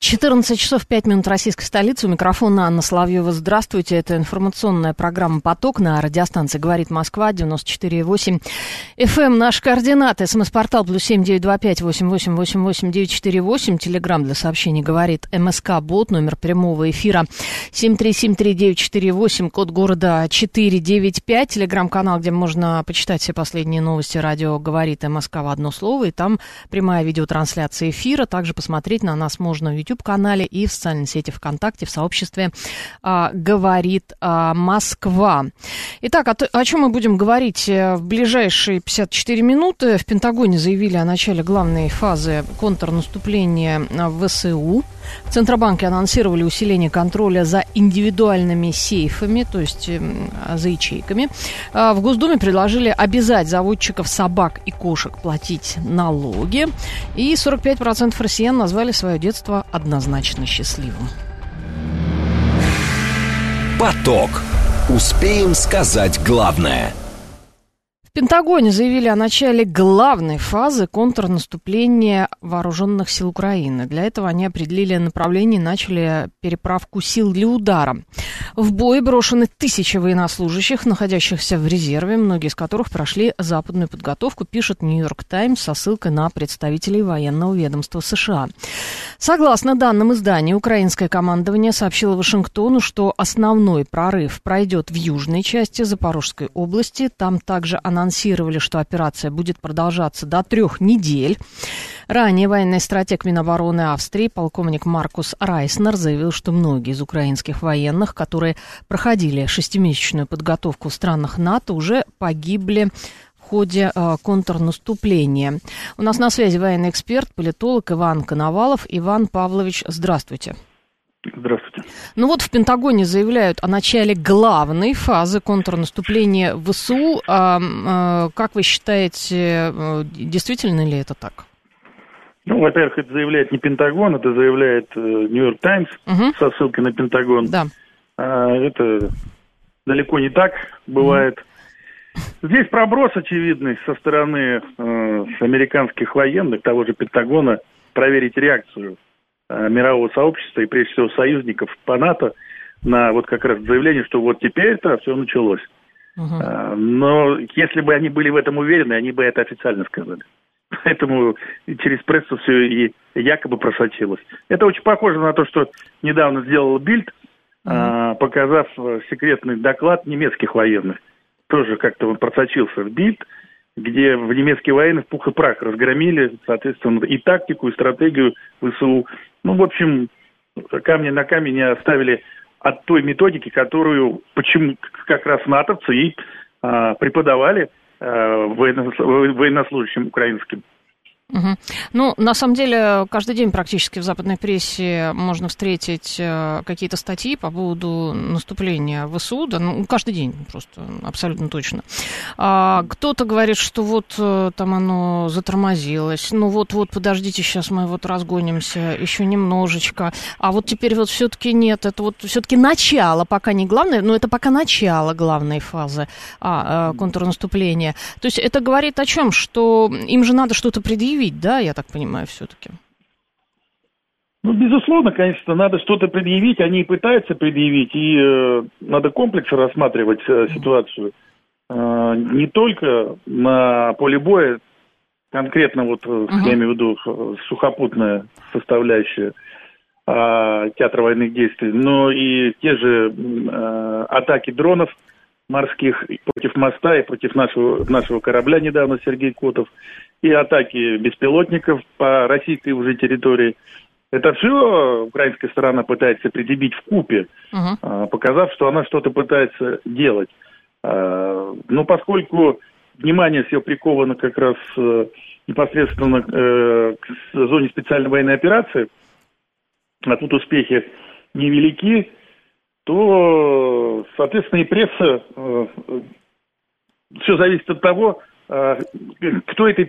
14 часов 5 минут российской столицы. У микрофона Анна Соловьева. Здравствуйте. Это информационная программа «Поток» на радиостанции «Говорит Москва» 94,8 FM. Эм. Наши координаты. СМС-портал плюс семь девять два пять восемь восемь восемь восемь девять четыре восемь. Телеграмм для сообщений «Говорит МСК Бот». Номер прямого эфира семь три семь три девять четыре восемь. Код города четыре девять пять. Телеграм-канал, где можно почитать все последние новости. Радио «Говорит МСК» в одно слово. И там прямая видеотрансляция эфира. Также посмотреть на нас можно в YouTube-канале и в социальной сети ВКонтакте в сообществе а, «Говорит а, Москва». Итак, о, о чем мы будем говорить э, в ближайшие 54 минуты? В Пентагоне заявили о начале главной фазы контрнаступления в ВСУ. В Центробанке анонсировали усиление контроля за индивидуальными сейфами, то есть эм, за ячейками. А, в Госдуме предложили обязать заводчиков собак и кошек платить налоги. И 45% россиян назвали свое детство однозначно счастливым. Поток. Успеем сказать главное – Пентагоне заявили о начале главной фазы контрнаступления вооруженных сил Украины. Для этого они определили направление и начали переправку сил для удара. В бой брошены тысячи военнослужащих, находящихся в резерве, многие из которых прошли западную подготовку, пишет Нью-Йорк Таймс со ссылкой на представителей военного ведомства США. Согласно данным издания, украинское командование сообщило Вашингтону, что основной прорыв пройдет в южной части Запорожской области. Там также анонсировали анонсировали, что операция будет продолжаться до трех недель. Ранее военный стратег Минобороны Австрии, полковник Маркус Райснер, заявил, что многие из украинских военных, которые проходили шестимесячную подготовку в странах НАТО, уже погибли в ходе э, контрнаступления. У нас на связи военный эксперт, политолог Иван Коновалов. Иван Павлович, здравствуйте. Здравствуйте. Ну вот в Пентагоне заявляют о начале главной фазы контрнаступления ВСУ. А, а, как вы считаете, э, действительно ли это так? Ну, во-первых, это заявляет не Пентагон, это заявляет Нью-Йорк Таймс угу. со ссылкой на Пентагон. Да. А, это далеко не так бывает. Угу. Здесь проброс очевидный со стороны э, американских военных, того же Пентагона, проверить реакцию Э, мирового сообщества и, прежде всего, союзников по НАТО на вот как раз заявление, что вот теперь-то все началось. Uh-huh. Но если бы они были в этом уверены, они бы это официально сказали. Поэтому через прессу все и якобы просочилось. Это очень похоже на то, что недавно сделал Бильд, uh-huh. показав секретный доклад немецких военных. Тоже как-то он просочился в Бильд, где в немецкие военные в пух и прах разгромили, соответственно, и тактику, и стратегию ВСУ. Ну, в общем, камни на камень не оставили от той методики, которую почему как раз натовцы и а, преподавали а, военнослужащим украинским. Угу. Ну, на самом деле, каждый день практически в западной прессе можно встретить э, какие-то статьи по поводу наступления ВСУ, да, ну, каждый день просто, абсолютно точно. А, кто-то говорит, что вот э, там оно затормозилось, ну вот-вот, подождите, сейчас мы вот разгонимся еще немножечко, а вот теперь вот все-таки нет, это вот все-таки начало, пока не главное, но это пока начало главной фазы а, э, контрнаступления. То есть это говорит о чем? Что им же надо что-то предъявить, предъявить, да, я так понимаю, все-таки? Ну, безусловно, конечно, надо что-то предъявить, они и пытаются предъявить, и э, надо комплексно рассматривать э, ситуацию. Э, не только на поле боя, конкретно вот, uh-huh. я имею в виду э, сухопутная составляющая э, театра военных действий, но и те же э, атаки дронов морских против моста и против нашего, нашего корабля недавно Сергей Котов – и атаки беспилотников по российской уже территории. Это все украинская сторона пытается предъявить в купе, uh-huh. показав, что она что-то пытается делать. А, но поскольку внимание все приковано как раз э, непосредственно э, к зоне специальной военной операции, а тут успехи невелики, то, соответственно, и пресса, э, все зависит от того, а, кто, этой,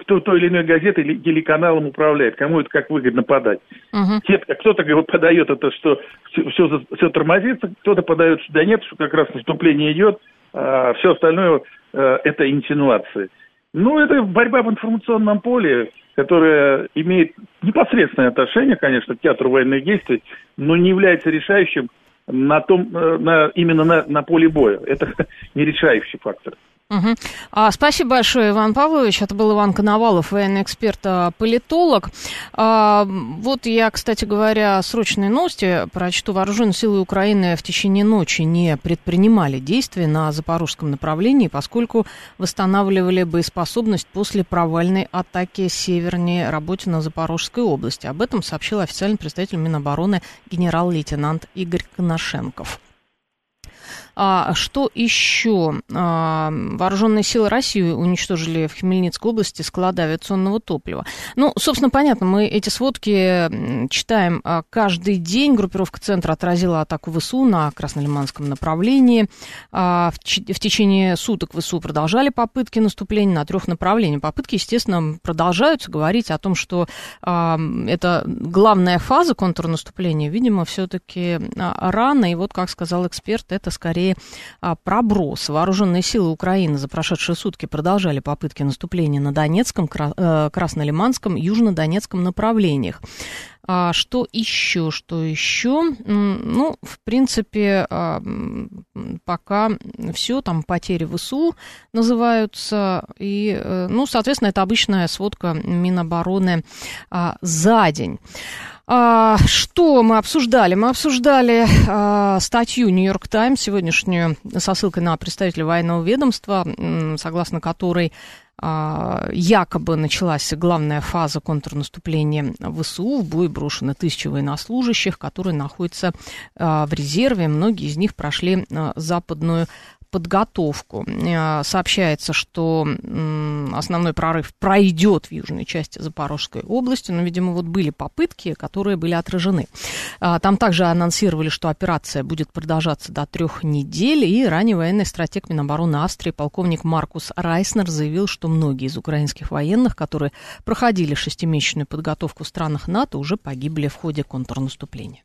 кто той или иной газетой или телеканалом управляет, кому это как выгодно подать. Угу. Кто-то подает это, что все, все, все тормозится, кто-то подает, что да нет, что как раз наступление идет, а все остальное это инсинуации. Ну, это борьба в информационном поле, которая имеет непосредственное отношение, конечно, к театру военных действий, но не является решающим на том, э, на, именно на, на поле боя. Это не решающий фактор. Угу. А, спасибо большое, Иван Павлович. Это был Иван Коновалов, военный эксперт-политолог. А, вот я, кстати говоря, срочные новости прочту. Вооруженные силы Украины в течение ночи не предпринимали действия на запорожском направлении, поскольку восстанавливали боеспособность после провальной атаки севернее работе на Запорожской области. Об этом сообщил официальный представитель Минобороны генерал-лейтенант Игорь Коношенков. А, что еще? А, вооруженные силы России уничтожили в Хмельницкой области склады авиационного топлива. Ну, собственно, понятно, мы эти сводки читаем а, каждый день. Группировка центра отразила атаку ВСУ на Краснолиманском направлении. А, в, в течение суток ВСУ продолжали попытки наступления на трех направлениях. Попытки, естественно, продолжаются. Говорить о том, что а, это главная фаза контрнаступления, видимо, все-таки а, рано. И вот, как сказал эксперт, это скорее скорее а, проброс. Вооруженные силы Украины за прошедшие сутки продолжали попытки наступления на Донецком, э, Краснолиманском, Южнодонецком направлениях. А что еще? Что еще? Ну, в принципе, а, пока все, там потери ВСУ называются. И, э, ну, соответственно, это обычная сводка Минобороны а, за день. А, что мы обсуждали? Мы обсуждали а, статью Нью-Йорк Таймс сегодняшнюю со ссылкой на представителя военного ведомства, согласно которой а, якобы началась главная фаза контрнаступления ВСУ. В бой брошены тысячи военнослужащих, которые находятся в резерве. Многие из них прошли западную подготовку. Э, сообщается, что основной прорыв пройдет в южной части Запорожской области, но, видимо, вот были попытки, которые были отражены. А, там также анонсировали, что операция будет продолжаться до трех недель, и ранее военный стратег Минобороны Австрии полковник Маркус Райснер заявил, что многие из украинских военных, которые проходили шестимесячную подготовку в странах НАТО, уже погибли в ходе контрнаступления.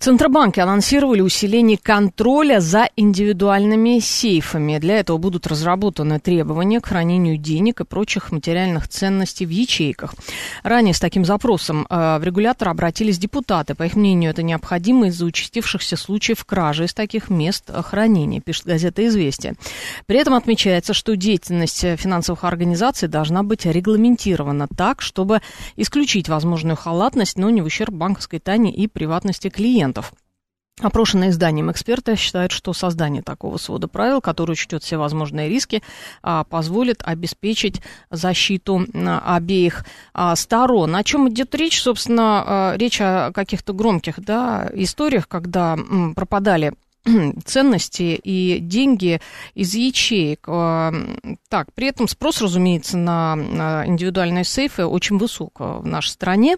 Центробанки анонсировали усиление контроля за индивидуальными сейфами. Для этого будут разработаны требования к хранению денег и прочих материальных ценностей в ячейках. Ранее с таким запросом э, в регулятор обратились депутаты. По их мнению, это необходимо из-за участившихся случаев кражи из таких мест хранения, пишет газета «Известия». При этом отмечается, что деятельность финансовых организаций должна быть регламентирована так, чтобы исключить возможную халатность, но не в ущерб банковской тайне и приватности клиента. 10%. Опрошенные изданием эксперты считают, что создание такого свода правил, который учтет все возможные риски, а, позволит обеспечить защиту а, обеих а, сторон. О чем идет речь? Собственно, речь о каких-то громких да, историях, когда пропадали ценности и деньги из ячеек. Так, при этом спрос, разумеется, на индивидуальные сейфы очень высок в нашей стране.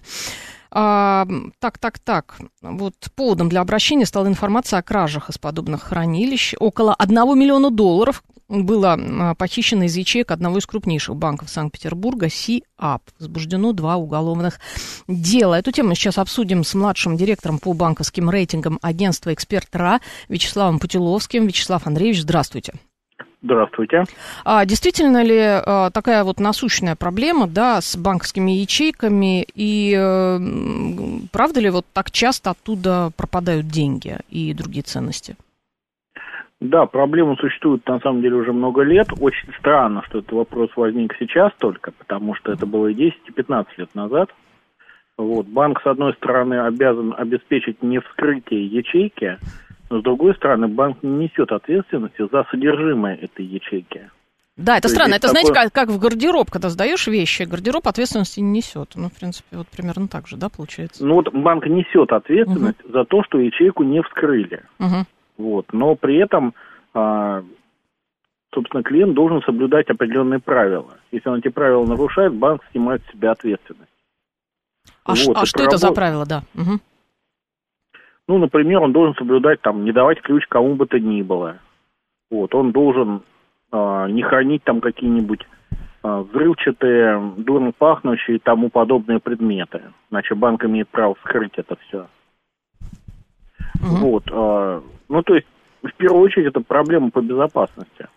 А, так, так, так. Вот поводом для обращения стала информация о кражах из подобных хранилищ. Около 1 миллиона долларов было а, похищено из ячеек одного из крупнейших банков Санкт-Петербурга, СИАП. Возбуждено два уголовных дела. Эту тему сейчас обсудим с младшим директором по банковским рейтингам агентства «Эксперт РА» Вячеславом Путиловским. Вячеслав Андреевич, здравствуйте. Здравствуйте. А действительно ли а, такая вот насущная проблема, да, с банковскими ячейками, и а, правда ли вот так часто оттуда пропадают деньги и другие ценности? Да, проблема существует на самом деле уже много лет. Очень странно, что этот вопрос возник сейчас только, потому что это было и 10, и 15 лет назад. Вот. Банк, с одной стороны, обязан обеспечить не вскрытие ячейки, но, с другой стороны, банк не несет ответственности за содержимое этой ячейки. Да, это То странно. Это, такое... знаете, как, как в гардероб, когда сдаешь вещи, гардероб ответственности не несет. Ну, в принципе, вот примерно так же, да, получается? Ну, вот банк несет ответственность угу. за то, что ячейку не вскрыли. Угу. Вот. Но при этом а, собственно, клиент должен соблюдать определенные правила. Если он эти правила нарушает, банк снимает с себя ответственность. А, вот, а что это за правило, да? Угу. Ну, например, он должен соблюдать, там, не давать ключ кому бы то ни было. Вот, он должен э, не хранить там какие-нибудь э, взрывчатые, дурно пахнущие и тому подобные предметы. Иначе банк имеет право скрыть это все. Угу. Вот, э, ну, то есть, в первую очередь, это проблема по безопасности.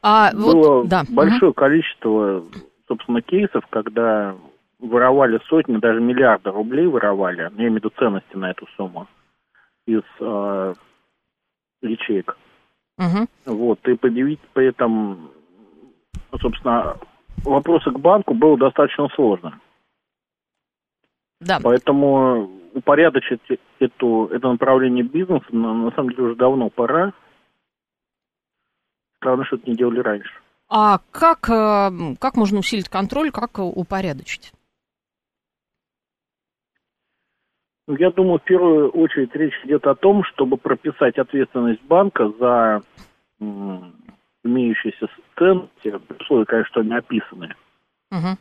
А, Было вот, да. большое угу. количество, собственно, кейсов, когда воровали сотни, даже миллиарды рублей воровали, я имею в виду ценности на эту сумму, из э, ячеек. Угу. Вот, и предъявить при этом, собственно, вопросы к банку было достаточно сложно. Да. Поэтому упорядочить эту, это направление бизнеса на, на самом деле уже давно пора. Странно, что это не делали раньше. А как, э, как можно усилить контроль, как упорядочить? Ну, я думаю, в первую очередь речь идет о том, чтобы прописать ответственность банка за имеющиеся ценности, условия, конечно, они описаны. Угу.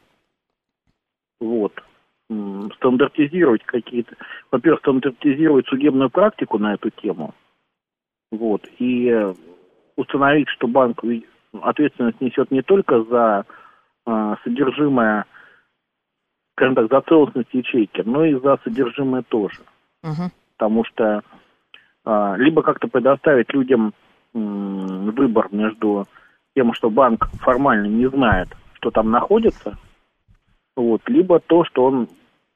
Вот. Стандартизировать какие-то... Во-первых, стандартизировать судебную практику на эту тему. Вот. И установить, что банк ответственность несет не только за э, содержимое скажем так, за целостность ячейки, но и за содержимое тоже. Угу. Потому что а, либо как-то предоставить людям м, выбор между тем, что банк формально не знает, что там находится, вот, либо то, что он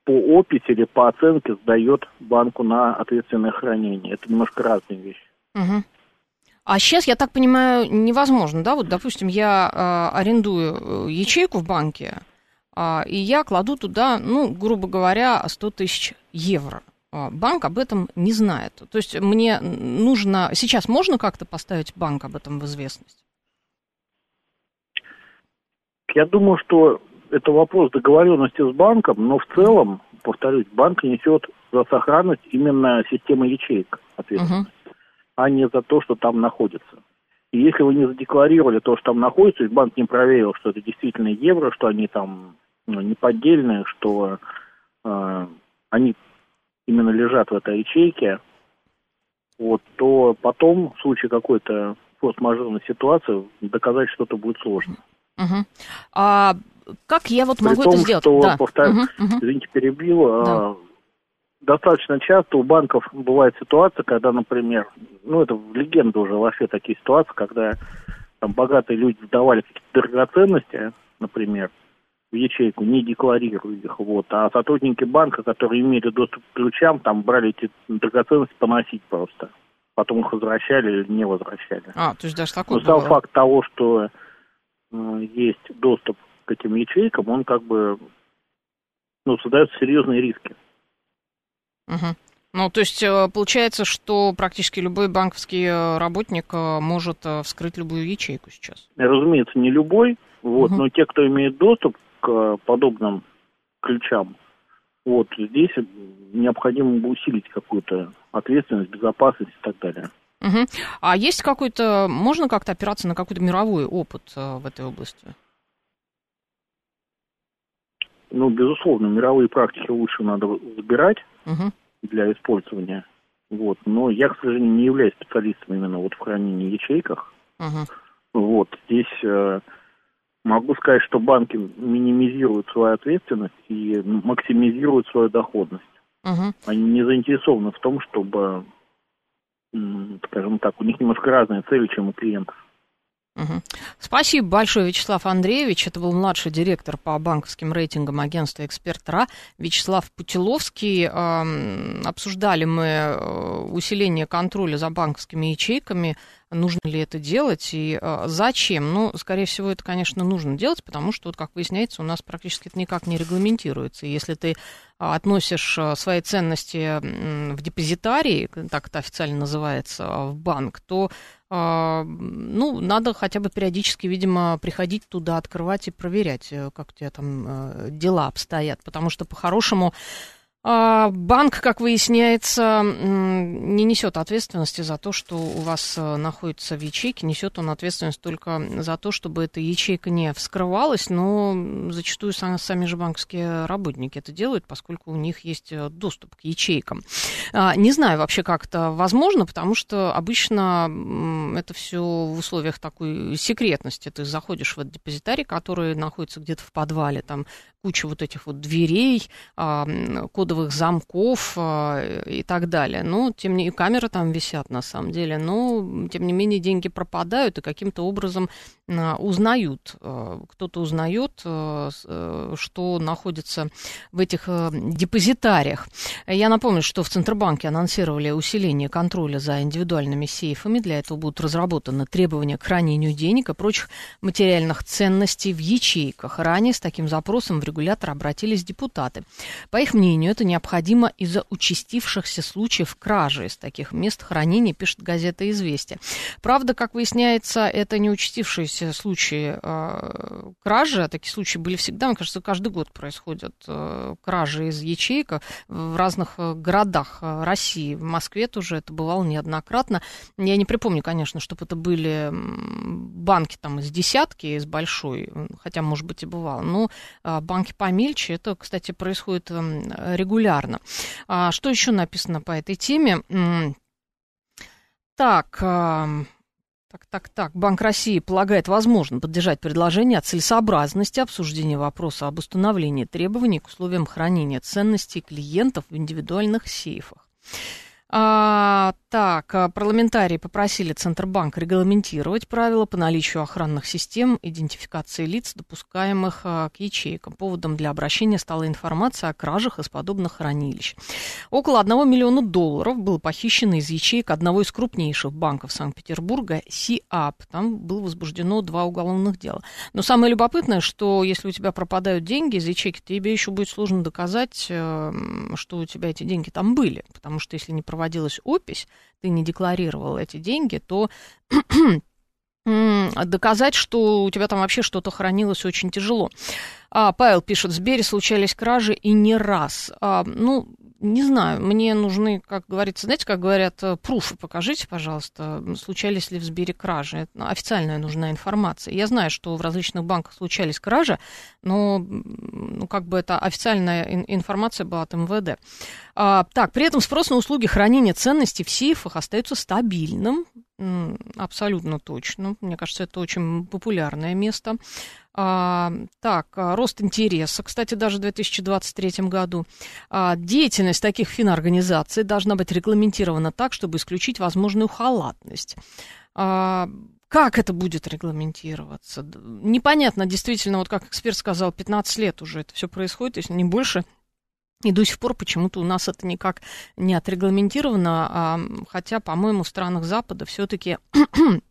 по описи или по оценке сдает банку на ответственное хранение. Это немножко разные вещи. Угу. А сейчас, я так понимаю, невозможно, да? Вот, допустим, я э, арендую ячейку в банке, а, и я кладу туда, ну, грубо говоря, 100 тысяч евро. А, банк об этом не знает. То есть мне нужно... Сейчас можно как-то поставить банк об этом в известность? Я думаю, что это вопрос договоренности с банком, но в целом, повторюсь, банк несет за сохранность именно системы ячеек ответственность, uh а не за то, что там находится. И если вы не задекларировали то, что там находится, и банк не проверил, что это действительно евро, что они там ну, неподдельные, что э, они именно лежат в этой ячейке, вот, то потом в случае какой-то форс-мажорной ситуации доказать что-то будет сложно. Угу. А как я вот При могу том, это сделать? Что, да. повторю, угу, угу. извините, перебил, а, да. а, достаточно часто у банков бывает ситуация, когда, например, ну это в легенду уже вообще такие ситуации, когда там богатые люди сдавали какие-то драгоценности, например, в ячейку, не декларируя их, вот, а сотрудники банка, которые имели доступ к ключам, там брали эти драгоценности поносить просто. Потом их возвращали или не возвращали. А, то есть даже такой Но сам факт того, что э, есть доступ к этим ячейкам, он как бы ну, создает серьезные риски. Угу. Ну, то есть э, получается, что практически любой банковский э, работник э, может вскрыть любую ячейку сейчас? Разумеется, не любой, вот, угу. но те, кто имеет доступ, к подобным ключам. Вот здесь необходимо усилить какую-то ответственность, безопасность и так далее. Угу. А есть какой-то, можно как-то опираться на какой-то мировой опыт э, в этой области? Ну, безусловно, мировые практики лучше надо забирать угу. для использования. Вот. Но я, к сожалению, не являюсь специалистом именно вот в хранении ячейках. Угу. Вот. Здесь э, Могу сказать, что банки минимизируют свою ответственность и максимизируют свою доходность. Угу. Они не заинтересованы в том, чтобы, скажем так, у них немножко разные цели, чем у клиентов. Спасибо большое, Вячеслав Андреевич. Это был младший директор по банковским рейтингам агентства «Эксперт РА» Вячеслав Путиловский. Обсуждали мы э, усиление контроля за банковскими ячейками нужно ли это делать и э, зачем. Ну, скорее всего, это, конечно, нужно делать, потому что, вот, как выясняется, у нас практически это никак не регламентируется. Если ты а, относишь э, свои ценности в депозитарий, так это официально называется, в банк, то ну, надо хотя бы периодически, видимо, приходить туда, открывать и проверять, э, как у тебя там дела обстоят. Потому что, по-хорошему, А, банк, как выясняется, не несет ответственности за то, что у вас э, находится в ячейке. Несет он ответственность только за то, чтобы эта ячейка не вскрывалась, но зачастую сами же банковские работники это делают, поскольку у них есть э, доступ к ячейкам. А, не знаю вообще, как это возможно, потому что обычно это все в условиях такой секретности. Ты заходишь в этот депозитарий, который находится где-то в подвале, там куча вот этих вот дверей, а, кодовых замков а, и так далее. Ну, тем не менее, камеры там висят на самом деле, но, тем не менее, деньги пропадают и каким-то образом а, узнают. Кто-то узнает, э, что находится в этих э, депозитариях. Я напомню, что в Центробанке анонсировали усиление контроля за индивидуальными сейфами. Для этого будут разработаны требования к хранению денег и прочих материальных ценностей в ячейках. Ранее с таким запросом в регулятор обратились депутаты. По их мнению, это необходимо из-за участившихся случаев кражи из таких мест хранения, пишет газета «Известия». Правда, как выясняется, это не участившиеся случаи э, кражи, а такие случаи были всегда, мне кажется, каждый год происходят э, кражи из ячеек в разных э, городах э, России. В Москве тоже это бывало неоднократно. Я не припомню, конечно, чтобы это были банки там из десятки, из большой, хотя, может быть, и бывало, но э, банки помельче. Это, кстати, происходит эм, регулярно. А что еще написано по этой теме? Так, эм, так, так, так. Банк России полагает возможно поддержать предложение о целесообразности обсуждения вопроса об установлении требований к условиям хранения ценностей клиентов в индивидуальных сейфах. А, так, а, парламентарии попросили Центробанк регламентировать правила по наличию охранных систем идентификации лиц, допускаемых а, к ячейкам. Поводом для обращения стала информация о кражах из подобных хранилищ. Около 1 миллиона долларов было похищено из ячеек одного из крупнейших банков Санкт-Петербурга, СИАП. Там было возбуждено два уголовных дела. Но самое любопытное, что если у тебя пропадают деньги из ячейки, тебе еще будет сложно доказать, эм, что у тебя эти деньги там были. Потому что если не проводилась опись, ты не декларировал эти деньги, то доказать, что у тебя там вообще что-то хранилось очень тяжело. А, Павел пишет, в Сбере случались кражи и не раз. А, ну, не знаю, мне нужны, как говорится, знаете, как говорят, э, пруфы покажите, пожалуйста, случались ли в Сбере кражи. Официальная нужна информация. Я знаю, что в различных банках случались кражи, но ну, как бы это официальная информация была от МВД. А, так, при этом спрос на услуги хранения ценностей в сейфах остается стабильным. Абсолютно точно. Мне кажется, это очень популярное место. А, так, а, рост интереса, кстати, даже в 2023 году. А, деятельность таких финорганизаций должна быть регламентирована так, чтобы исключить возможную халатность. А, как это будет регламентироваться? Непонятно, действительно, вот как эксперт сказал, 15 лет уже это все происходит, если не больше. И до сих пор почему-то у нас это никак не отрегламентировано, а, хотя, по-моему, в странах Запада все-таки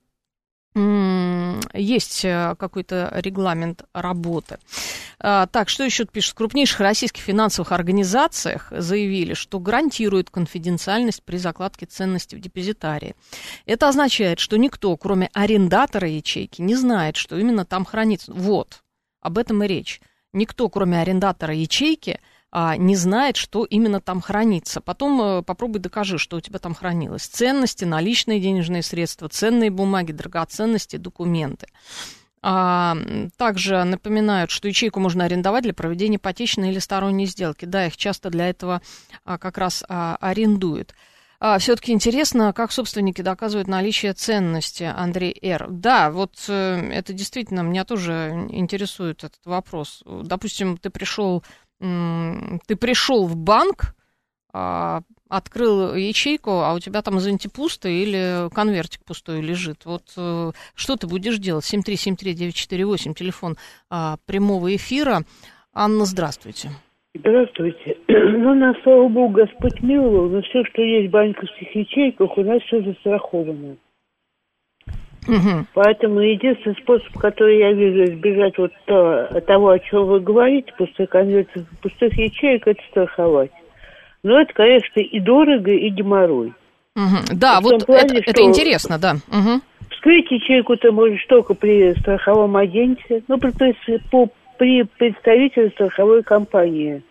есть э, какой-то регламент работы. А, так, что еще пишут? В крупнейших российских финансовых организациях заявили, что гарантируют конфиденциальность при закладке ценностей в депозитарии. Это означает, что никто, кроме арендатора ячейки, не знает, что именно там хранится. Вот, об этом и речь. Никто, кроме арендатора ячейки, а, не знает, что именно там хранится. Потом э, попробуй докажи, что у тебя там хранилось. Ценности, наличные денежные средства, ценные бумаги, драгоценности, документы. А, также напоминают, что ячейку можно арендовать для проведения ипотечной или сторонней сделки. Да, их часто для этого а, как раз а, арендуют. Все-таки интересно, как собственники доказывают наличие ценности, Андрей Р. Да, вот э, это действительно меня тоже интересует этот вопрос. Допустим, ты пришел ты пришел в банк, а, открыл ячейку, а у тебя там, извините, пусто или конвертик пустой лежит. Вот э, что ты будешь делать? 7373948, телефон а, прямого эфира. Анна, здравствуйте. Здравствуйте. Ну, на слава богу, Господь миловал, но все, что есть в банковских ячейках, у нас все застраховано. Угу. Поэтому единственный способ, который я вижу избежать вот то, того, о чем вы говорите, пустых конвертов, пустых ячеек, это страховать. Но это, конечно, и дорого, и геморрой. Угу. Да, вот плане, это, это интересно, да. Угу. Вскрыть ячейку ты можешь только при страховом агенте, ну, при, при, при представителе страховой компании.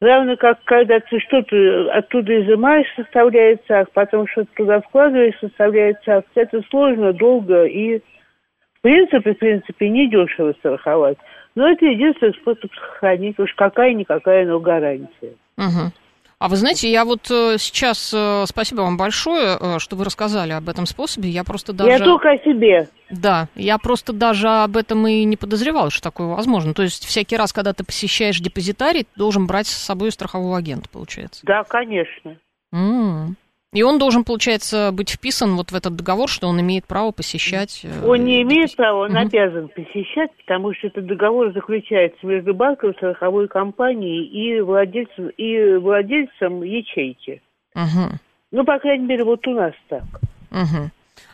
Равно как когда ты что-то оттуда изымаешь, составляется акт, потом что-то туда вкладываешь, составляется акт. Это сложно, долго и в принципе, в принципе, не дешево страховать. Но это единственный способ сохранить. Уж какая-никакая, но гарантия. Угу. А вы знаете, я вот э, сейчас, э, спасибо вам большое, э, что вы рассказали об этом способе. Я просто даже... Я только о себе. Да, я просто даже об этом и не подозревала, что такое возможно. То есть всякий раз, когда ты посещаешь депозитарий, ты должен брать с собой страхового агента, получается? Да, конечно. М-м. И он должен, получается, быть вписан вот в этот договор, что он имеет право посещать... Э, он не имеет права, он угу. обязан посещать, потому что этот договор заключается между банком, страховой компанией и владельцем, и владельцем ячейки. Угу. Ну, по крайней мере, вот у нас так. Угу.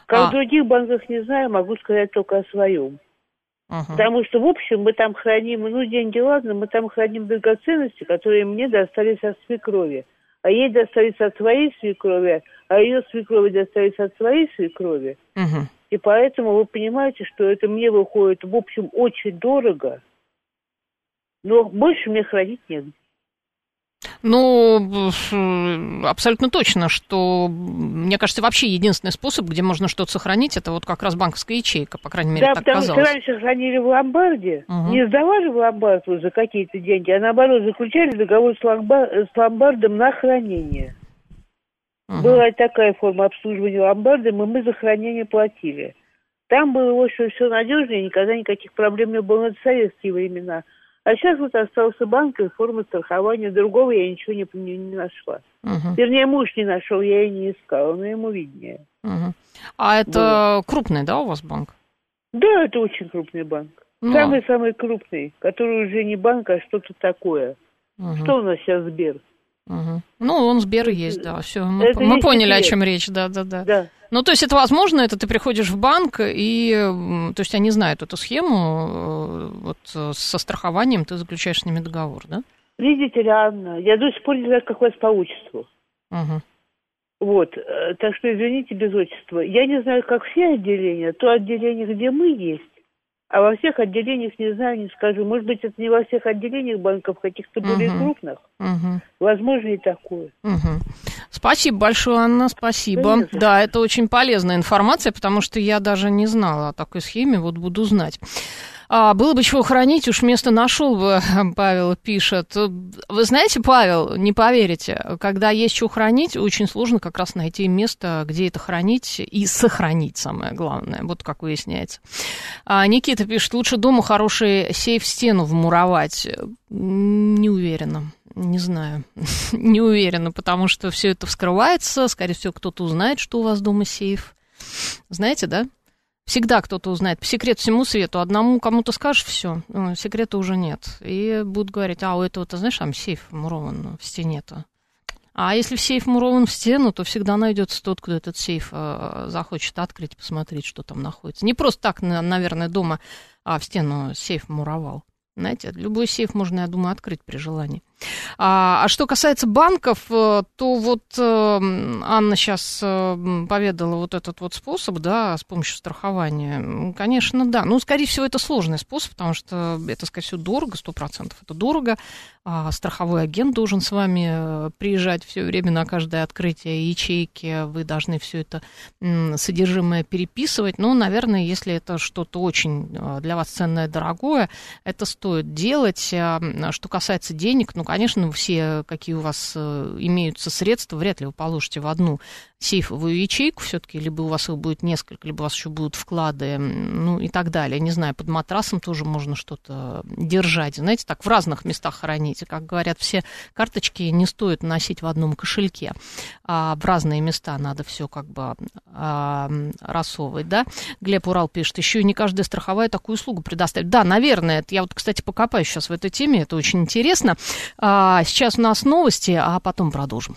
Как а... в других банках не знаю, могу сказать только о своем. Угу. Потому что, в общем, мы там храним, ну, деньги, ладно, мы там храним драгоценности, которые мне достались от свекрови а ей достанется от своей свекрови, а ее свекрови достанется от своей свекрови. Угу. И поэтому вы понимаете, что это мне выходит, в общем, очень дорого, но больше мне хранить негде. Ну, абсолютно точно, что, мне кажется, вообще единственный способ, где можно что-то сохранить, это вот как раз банковская ячейка, по крайней мере, да, так потому казалось. что раньше хранили в ломбарде, угу. не сдавали в ломбард за какие-то деньги, а наоборот заключали договор с, ломбар... с ломбардом на хранение. Угу. Была такая форма обслуживания ломбарда, и мы за хранение платили. Там было, в общем, все надежнее, никогда никаких проблем не было. Это советские времена. А сейчас вот остался банк и форма страхования. Другого я ничего не, не, не нашла. Угу. Вернее, муж не нашел, я и не искала, но ему виднее. Угу. А это да. крупный, да, у вас банк? Да, это очень крупный банк. Ну, Самый-самый крупный, который уже не банк, а что-то такое. Угу. Что у нас сейчас Сбер? Угу. Ну, он Сбер есть, да, все. Мы, мы поняли, о чем речь, да, да, да. Да. Ну, то есть это возможно, это ты приходишь в банк, и, то есть они знают эту схему, э, вот со страхованием ты заключаешь с ними договор, да? Видите ли, Анна, я до сих пор не знаю, как вас по отчеству. Угу. Вот, э, так что извините без отчества. Я не знаю, как все отделения, то отделение, где мы есть, а во всех отделениях не знаю, не скажу. Может быть, это не во всех отделениях банков, каких-то более крупных. Угу. Возможно, и такое. Угу. Спасибо большое, Анна, спасибо. Да. Да, это очень полезная информация, потому что я даже не знала о такой схеме, вот буду знать. А, было бы чего хранить, уж место нашел бы, Павел пишет. Вы знаете, Павел, не поверите, когда есть что хранить, очень сложно как раз найти место, где это хранить и сохранить, самое главное, вот как выясняется. А, Никита пишет, лучше дома хороший сейф стену вмуровать. Не уверена. Не знаю, не уверена, потому что все это вскрывается, скорее всего, кто-то узнает, что у вас дома сейф. Знаете, да? Всегда кто-то узнает. По секрету всему свету. Одному кому-то скажешь, все, секрета уже нет. И будут говорить, а у этого, ты знаешь, там сейф мурован в стене-то. А если сейф мурован в стену, то всегда найдется тот, кто этот сейф э, захочет открыть, посмотреть, что там находится. Не просто так, на- наверное, дома а, в стену сейф муровал. Знаете, любой сейф можно, я думаю, открыть при желании. А, а что касается банков, э, то вот э, Анна сейчас э, поведала вот этот вот способ, да, с помощью страхования. Конечно, да. Ну, скорее всего, это сложный способ, потому что это, скорее всего, дорого, сто процентов это дорого. А страховой агент должен с вами приезжать все время на каждое открытие ячейки. Вы должны все это содержимое переписывать. Ну, наверное, если это что-то очень для вас ценное, дорогое, это стоит делать. А, м, Что касается денег, ну, конечно, все, какие у вас э, имеются средства, вряд ли вы положите в одну сейфовую ячейку все-таки, либо у вас их будет несколько, либо у вас еще будут вклады, ну и так далее. Не знаю, под матрасом тоже можно что-то держать. Знаете, так в разных местах хранить. Как говорят, все карточки не стоит носить в одном кошельке. А в разные места надо все как бы а, рассовывать, да. Глеб Урал пишет, еще и не каждая страховая такую услугу предоставит. Да, наверное, это я вот, кстати, покопаюсь сейчас в этой теме, это очень интересно. А, сейчас у нас новости, а потом продолжим.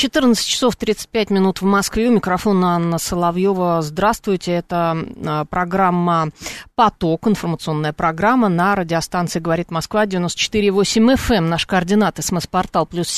14 часов 35 минут в Москве. У микрофона Анна Соловьева. Здравствуйте. Это а, программа «Поток», информационная программа на радиостанции «Говорит Москва» 94,8 FM. Эм. Наш координат смс-портал плюс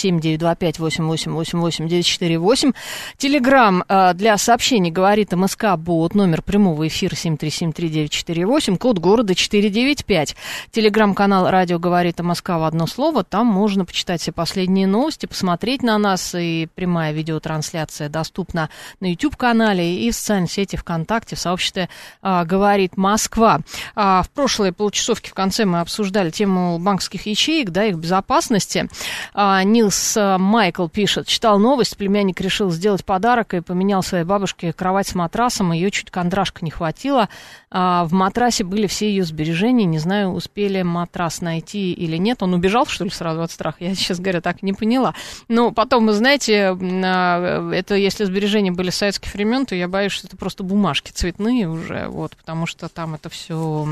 девять четыре восемь. Телеграмм а, для сообщений «Говорит МСК» бот. Номер прямого эфира семь три семь три девять четыре восемь. Код города четыре девять пять. Телеграм-канал «Радио говорит МСК» в одно слово. Там можно почитать все последние новости, посмотреть на нас и прямая видеотрансляция доступна на YouTube-канале и в социальной сети ВКонтакте в сообществе а, «Говорит Москва». А, в прошлой получасовке в конце мы обсуждали тему банковских ячеек, да, их безопасности. А, Нилс Майкл пишет, читал новость, племянник решил сделать подарок и поменял своей бабушке кровать с матрасом, ее чуть кондрашка не хватило. А, в матрасе были все ее сбережения, не знаю, успели матрас найти или нет. Он убежал, что ли, сразу от страха? Я сейчас, говорю, так не поняла. Но потом, вы знаете, это если сбережения были советских времен, то я боюсь, что это просто бумажки цветные уже, вот, потому что там это все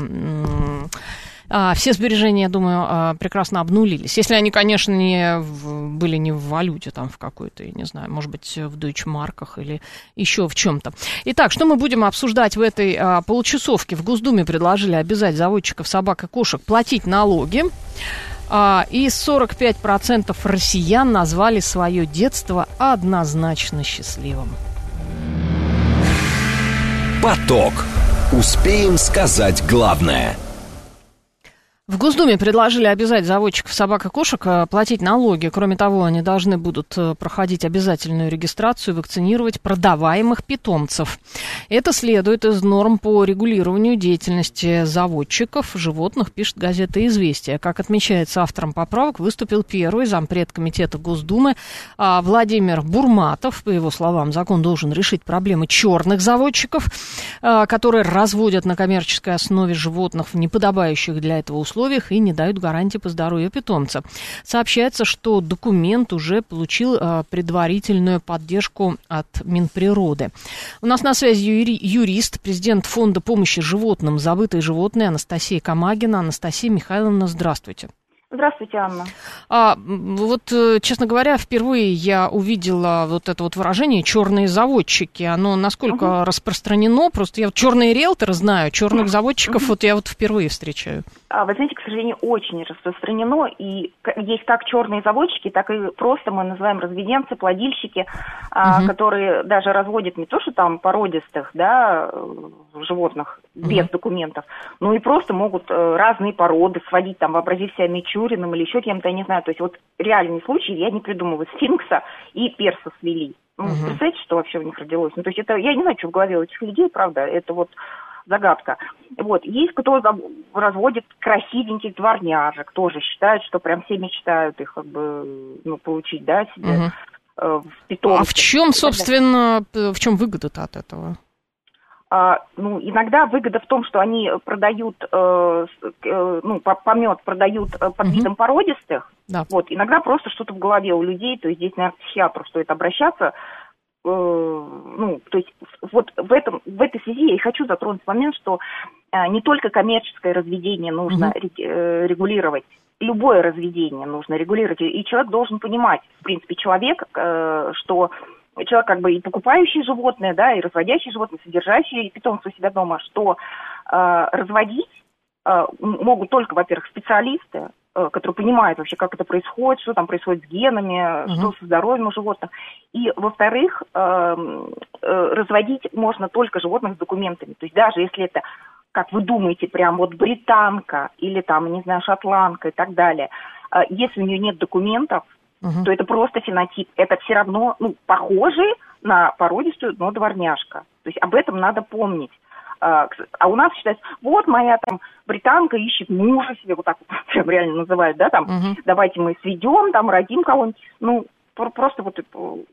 а, все сбережения, я думаю, а, прекрасно обнулились. Если они, конечно, не в, были не в валюте, там, в какой-то, я не знаю, может быть, в дойчмарках или еще в чем-то. Итак, что мы будем обсуждать в этой а, получасовке? В Госдуме предложили обязать заводчиков собак и кошек платить налоги. А, и 45% россиян назвали свое детство однозначно счастливым. Поток. Успеем сказать главное – в Госдуме предложили обязать заводчиков собак и кошек э, платить налоги. Кроме того, они должны будут э, проходить обязательную регистрацию и вакцинировать продаваемых питомцев. Это следует из норм по регулированию деятельности заводчиков животных, пишет газета «Известия». Как отмечается автором поправок, выступил первый зампред комитета Госдумы а, Владимир Бурматов. По его словам, закон должен решить проблемы черных заводчиков, а, которые разводят на коммерческой основе животных в неподобающих для этого условиях условиях и не дают гарантии по здоровью питомца. Сообщается, что документ уже получил э, предварительную поддержку от Минприроды. У нас на связи юри, юрист, президент Фонда помощи животным «Забытые животные» Анастасия Камагина. Анастасия Михайловна, здравствуйте. Здравствуйте, Анна. А, вот, э, честно говоря, впервые я увидела вот это вот выражение «черные заводчики». Оно насколько угу. распространено? Просто я вот черные риэлторы знаю, черных заводчиков угу. вот я вот впервые встречаю. А, вы знаете, к сожалению, очень распространено. И есть как черные заводчики, так и просто мы называем разведенцы, плодильщики, угу. которые даже разводят не то, что там породистых, да, животных без угу. документов, но и просто могут э, разные породы сводить, там, вообразив себя Мичуриным или еще кем-то, я не знаю. То есть вот реальный случай, я не придумываю, сфинкса и перса свели. Ну, угу. представляете, что вообще у них родилось? Ну, то есть это, я не знаю, что в голове у этих людей, правда, это вот загадка. Вот, есть кто разводит красивеньких дворняжек, тоже считают, что прям все мечтают их как бы, ну, получить, да, себе. Угу. В питомце. А в чем, собственно, в чем выгода-то от этого? А, ну, иногда выгода в том, что они продают, э, э, ну, помет продают э, под угу. видом породистых. Да. Вот, иногда просто что-то в голове у людей, то есть здесь, наверное, к психиатру стоит обращаться. ну, то есть вот в, этом, в этой связи я и хочу затронуть момент, что не только коммерческое разведение нужно угу. регулировать, любое разведение нужно регулировать. И человек должен понимать, в принципе, человек, что человек как бы и покупающий животное, да, и разводящий животное, содержащий питомца у себя дома, что э, разводить э, могут только, во-первых, специалисты, э, которые понимают вообще, как это происходит, что там происходит с генами, угу. что со здоровьем у животных. И, во-вторых, э, э, разводить можно только животных с документами. То есть даже если это как вы думаете, прям вот британка или там, не знаю, шотландка и так далее, э, если у нее нет документов, угу. то это просто фенотип. Это все равно ну, похоже на породистую, но дворняжка. То есть об этом надо помнить. А, а у нас считается, вот моя там британка ищет мужа себе, вот так вот прям реально называют, да, там, угу. давайте мы сведем, там, родим кого-нибудь. Ну, просто вот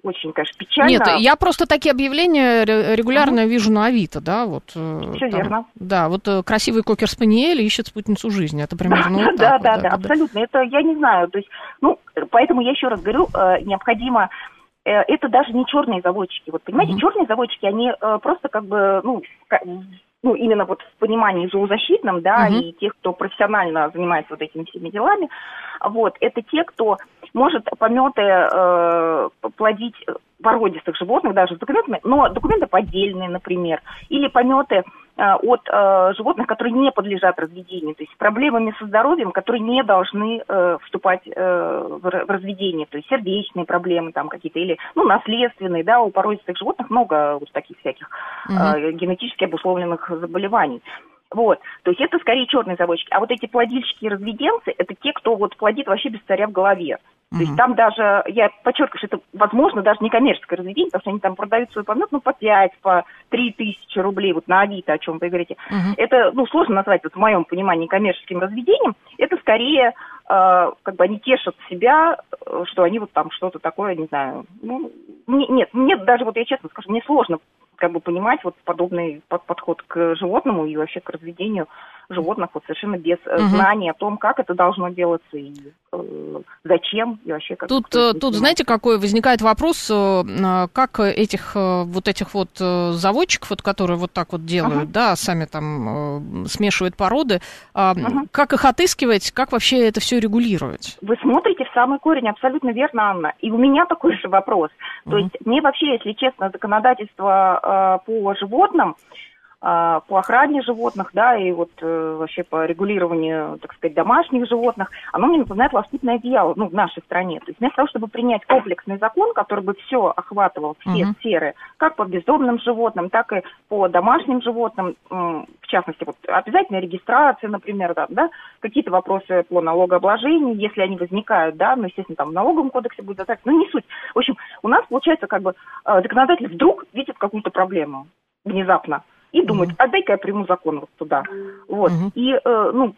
очень, конечно, печально. Нет, я просто такие объявления регулярно угу. вижу на Авито, да, вот. Э, Все там, верно. Да, вот э, красивый кокер-спаниель ищет спутницу жизни, это примерно вот Да, да, да, абсолютно, это я не знаю, то есть, ну, поэтому я еще раз говорю, э, необходимо это даже не черные заводчики. Вот понимаете, угу. черные заводчики, они просто как бы, ну, ну, именно вот в понимании зоозащитном, да, угу. и тех, кто профессионально занимается вот этими всеми делами, вот, это те, кто может пометы э, плодить породистых животных, даже с документами, но документы поддельные, например, или пометы от э, животных, которые не подлежат разведению, то есть проблемами со здоровьем, которые не должны э, вступать э, в, в разведение, то есть сердечные проблемы там какие-то, или, ну, наследственные, да, у породистых животных много вот таких всяких э, генетически обусловленных заболеваний. Вот, то есть это скорее черные заводчики. А вот эти плодильщики и разведенцы, это те, кто вот плодит вообще без царя в голове. То есть там даже, я подчеркиваю, что это, возможно, даже не коммерческое разведение, потому что они там продают свой помет, ну, по 5, по 3 тысячи рублей, вот на Авито, о чем вы говорите. Uh-huh. Это, ну, сложно назвать, вот, в моем понимании, коммерческим разведением. Это скорее, э, как бы они тешат себя, э, что они вот там что-то такое, не знаю, ну, не, нет, мне даже, вот я честно скажу, мне сложно как бы понимать вот подобный подход к животному и вообще к разведению животных вот совершенно без угу. знания о том, как это должно делаться и э, зачем и вообще как. Тут, э, тут знаете, какой возникает вопрос, э, как этих вот этих вот заводчиков, вот, которые вот так вот делают, угу. да, сами там смешивают породы, угу. как их отыскивать, как вообще это все регулировать? Вы смотрите в самый корень, абсолютно верно, Анна. И у меня такой же вопрос. Угу. То есть мне вообще, если честно, законодательство э, по животным по охране животных, да, и вот э, вообще по регулированию, так сказать, домашних животных, оно мне напоминает лоскутное одеяло, ну, в нашей стране. То есть вместо того, чтобы принять комплексный закон, который бы все охватывал, все uh-huh. сферы, как по бездомным животным, так и по домашним животным, в частности, вот обязательная регистрация, например, да, да какие-то вопросы по налогообложению, если они возникают, да, ну, естественно, там в налоговом кодексе будет затратить, но не суть. В общем, у нас, получается, как бы э, законодатель вдруг видит какую-то проблему внезапно и думают, а дай-ка я приму закон вот туда. Вот. Uh-huh. И, э, ну,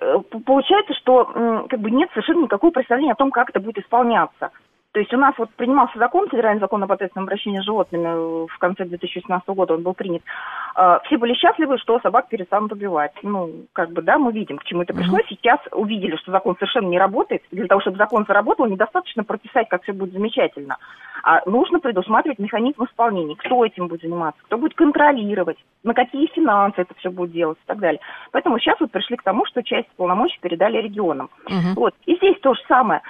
э, получается, что э, как бы нет совершенно никакого представления о том, как это будет исполняться. То есть у нас вот принимался закон, федеральный закон об ответственном обращении с животными э, в конце 2016 года, он был принят. А, все были счастливы, что собак перестанут убивать. Ну, как бы, да, мы видим, к чему это пришло. Сейчас увидели, что закон совершенно не работает. Для того, чтобы закон заработал, недостаточно прописать, как все будет замечательно. А нужно предусматривать механизм исполнения. Кто этим будет заниматься, кто будет контролировать, на какие финансы это все будет делать и так далее. Поэтому сейчас вот пришли к тому, что часть полномочий передали регионам. Uh-huh. Вот. И здесь то же самое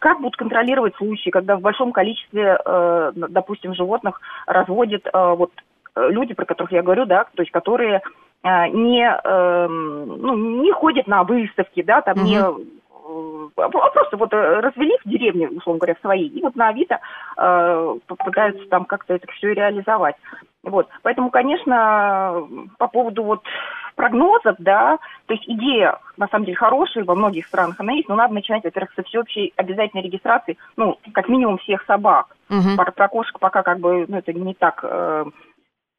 как будут контролировать случаи, когда в большом количестве, э, допустим, животных разводят э, вот э, люди, про которых я говорю, да, то есть которые не, эм, ну, не ходят на выставки, да, там угу. не просто вот развели в деревне, условно говоря, в своей, и вот на Авито э, попытаются там как-то это все реализовать. Вот. Поэтому, конечно, по поводу вот прогнозов, да, то есть идея, на самом деле, хорошая, во многих странах она есть, но надо начинать, во-первых, со всеобщей обязательной регистрации, ну, как минимум всех собак. Угу. Про, про кошек пока как бы, ну, это не так, э,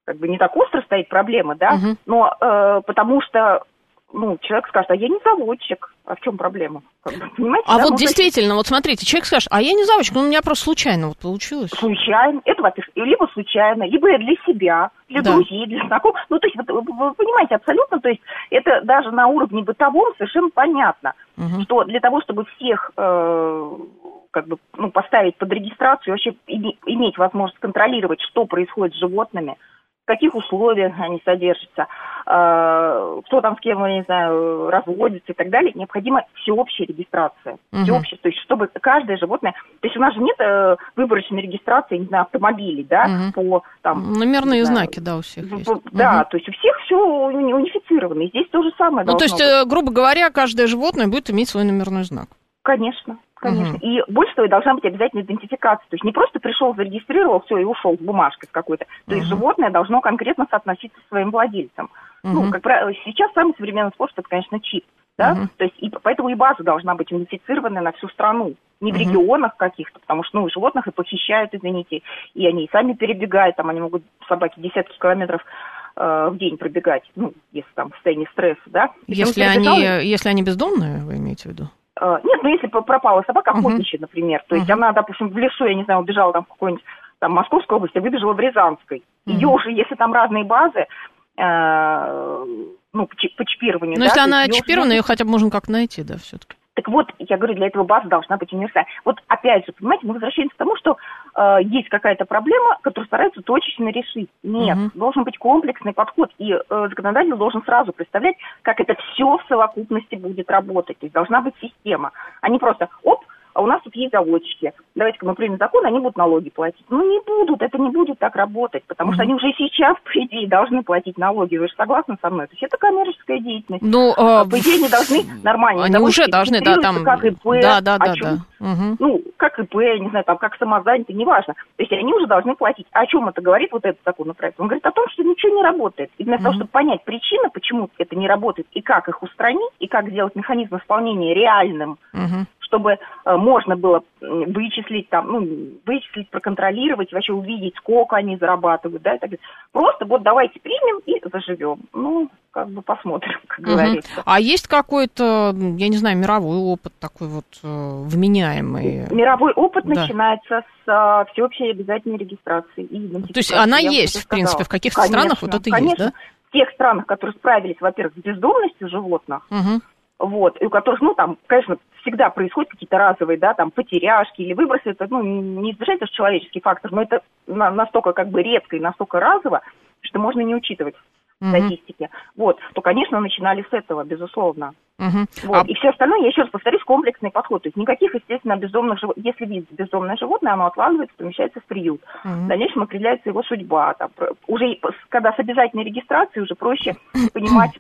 как бы не так остро стоит проблема, да, угу. но э, потому что ну, человек скажет, а я не заводчик, а в чем проблема? Понимаете? А да? вот ну, действительно, есть... вот смотрите, человек скажет, а я не заводчик, ну у меня просто случайно вот получилось. Случайно, это, во-первых, либо случайно, либо для себя, для да. друзей, для знакомых. Ну, то есть, вы, вы понимаете, абсолютно, то есть, это даже на уровне бытовом совершенно понятно, угу. что для того, чтобы всех э, как бы, ну, поставить под регистрацию, вообще иметь возможность контролировать, что происходит с животными, каких условиях они содержатся, э, кто там с кем, я не знаю, разводится и так далее, необходима всеобщая регистрация. Угу. Всеобщая, то есть чтобы каждое животное... То есть у нас же нет э, выборочной регистрации, не знаю, автомобилей, да, угу. по там... Номерные знаю, знаки, да, у всех есть. По, да, то есть у всех все унифицировано, и здесь то же самое Ну, то есть, быть. Э, грубо говоря, каждое животное будет иметь свой номерной знак. Конечно. Конечно. Угу. И больше того, должна быть обязательно идентификация. То есть не просто пришел, зарегистрировал, все, и ушел с бумажкой с какой-то. То угу. есть животное должно конкретно соотноситься со своим владельцем. Угу. Ну, как правило, сейчас самый современный способ, это, конечно, чип. Да? Угу. То есть и, поэтому и база должна быть унифицированная на всю страну. Не в угу. регионах каких-то, потому что, ну, животных и похищают, извините, и они и сами перебегают, там они могут, собаки, десятки километров э, в день пробегать, ну, если там в состоянии стресса, да. Если они, если они бездомные, вы имеете в виду? Э, нет, ну если пропала собака охотничья, uh-huh. например, то есть uh-huh. она, допустим, в лесу, я не знаю, убежала там в какой-нибудь там Московской области, выбежала в Рязанской. Uh-huh. Ее уже, если там разные базы, э, ну, по, чипированию. Ну, да, если она чипирована, ее хотя бы можно как найти, да, все-таки. Так вот, я говорю, для этого база должна быть универсальной. Вот опять же, понимаете, мы возвращаемся к тому, что э, есть какая-то проблема, которую стараются точечно решить. Нет, угу. должен быть комплексный подход, и э, законодатель должен сразу представлять, как это все в совокупности будет работать. То есть должна быть система, а не просто, оп, а у нас тут есть заводчики. Давайте-ка мы примем закон, они будут налоги платить. Ну, не будут, это не будет так работать, потому что они уже сейчас, по идее, должны платить налоги. Вы же согласны со мной? То есть это коммерческая деятельность. Ну, э, по идее, они должны нормально. Они уже должны, да, там... Как ИП, да, да, да, да. Угу. Ну, как ИП, не знаю, там, как самозанятый, неважно. То есть они уже должны платить. А о чем это говорит вот этот законопроект? Он говорит о том, что ничего не работает. И вместо угу. того, чтобы понять причины, почему это не работает, и как их устранить, и как сделать механизм исполнения реальным, угу чтобы э, можно было вычислить там, ну, вычислить, проконтролировать, вообще увидеть, сколько они зарабатывают, да, и так далее. Просто вот давайте примем и заживем. Ну, как бы посмотрим, как угу. говорится. А есть какой-то, я не знаю, мировой опыт такой вот э, вменяемый? Мировой опыт да. начинается с а, всеобщей обязательной регистрации и идентификации. То есть она я есть, в принципе, в каких-то странах вот это конечно. есть, да? В тех странах, которые справились, во-первых, с бездомностью животных, угу вот, и у которых, ну, там, конечно, всегда происходят какие-то разовые, да, там, потеряшки или выбросы, это, ну, не избежать, это человеческий фактор, но это на, настолько, как бы, редко и настолько разово, что можно не учитывать статистике. Вот, то, конечно, начинали с этого, безусловно. Uh-huh. Вот. А... И все остальное, я еще раз повторюсь, комплексный подход. То есть никаких, естественно, бездомных животных. Если видит бездомное животное, оно отлавливается, помещается в приют. Uh-huh. В дальнейшем определяется его судьба. Там, уже когда с обязательной регистрацией уже проще понимать,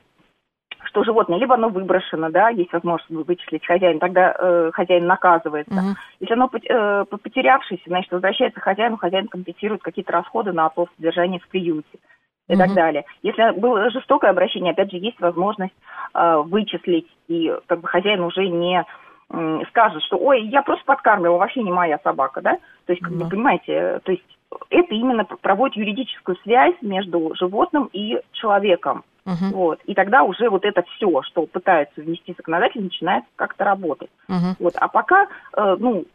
что животное либо оно выброшено, да, есть возможность вычислить хозяин, тогда э, хозяин наказывается. Угу. Если оно э, потерявшееся, значит, возвращается хозяину, хозяин компенсирует какие-то расходы на оплату содержания в приюте и угу. так далее. Если было жестокое обращение, опять же, есть возможность э, вычислить, и как бы хозяин уже не э, скажет, что ой, я просто подкармливал, вообще не моя собака, да? То есть, как угу. бы, понимаете, то есть это именно проводит юридическую связь между животным и человеком. Uh-huh. Вот. И тогда уже вот это все, что пытается внести законодатель, начинает как-то работать. Uh-huh. Вот. А пока, э, ну,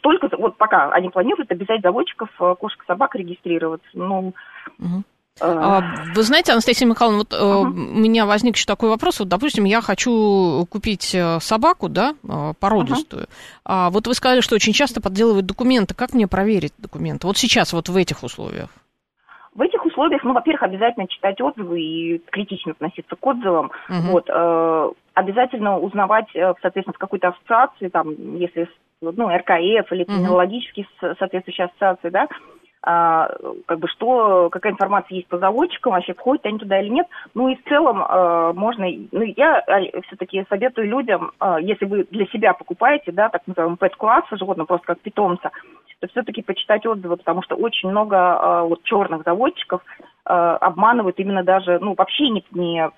только вот пока они планируют обязать заводчиков э, кошек собак регистрироваться. Ну. А, вы знаете, Анастасия Михайловна, вот uh-huh. у меня возник еще такой вопрос. Вот, допустим, я хочу купить собаку, да, породистую. Uh-huh. А вот вы сказали, что очень часто подделывают документы. Как мне проверить документы? Вот сейчас, вот в этих условиях. Условиях, ну, во-первых, обязательно читать отзывы и критично относиться к отзывам. Угу. Вот, э, обязательно узнавать, э, соответственно, в какой-то ассоциации, там, если ну, РКФ или криминологические угу. соответствующие ассоциации, да, как бы что, какая информация есть по заводчикам, вообще входят они туда или нет. Ну и в целом а, можно, ну я а, все-таки советую людям, а, если вы для себя покупаете, да, так называемый пэт-класса животного, просто как питомца, то все-таки почитать отзывы, потому что очень много а, вот черных заводчиков а, обманывают именно даже, ну вообще не, не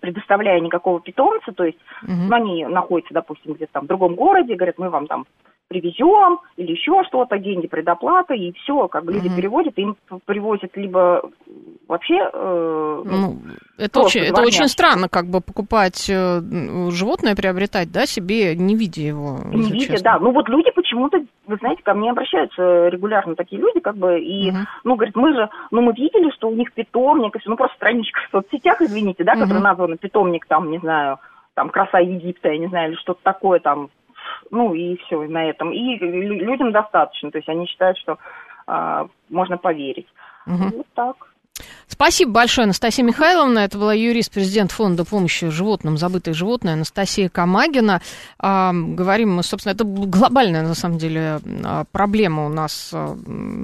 предоставляя никакого питомца, то есть угу. ну, они находятся, допустим, где-то там в другом городе, говорят, мы вам там привезем или еще что-то, деньги предоплата, и все, как бы люди mm-hmm. переводят, им привозят либо вообще... Э, ну, это очень, это очень странно, как бы покупать э, животное, приобретать, да, себе, не видя его. Не видя, честно. да. Ну вот люди почему-то, вы знаете, ко мне обращаются регулярно такие люди, как бы, и, mm-hmm. ну, говорят, мы же, ну, мы видели, что у них питомник, ну, просто страничка в соцсетях, извините, да, mm-hmm. которая названа питомник, там, не знаю, там, краса Египта, я не знаю, или что-то такое там, ну и все на этом. И людям достаточно, то есть они считают, что а, можно поверить. Угу. Вот так. Спасибо большое, Анастасия Михайловна. Это была юрист-президент фонда помощи животным, забытые животные, Анастасия Камагина. А, говорим мы, собственно, это глобальная, на самом деле, а, проблема у нас а,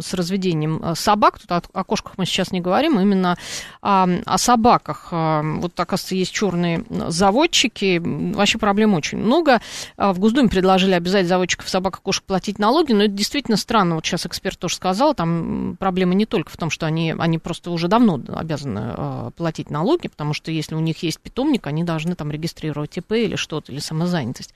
с разведением а, собак. Тут о, о кошках мы сейчас не говорим, именно а, о собаках. Вот, оказывается, есть черные заводчики. Вообще проблем очень много. В Госдуме предложили обязать заводчиков собак и кошек платить налоги, но это действительно странно. Вот сейчас эксперт тоже сказал, там проблема не только в том, что они, они просто уже давно равно обязаны э, платить налоги, потому что если у них есть питомник, они должны там регистрировать ИП или что-то, или самозанятость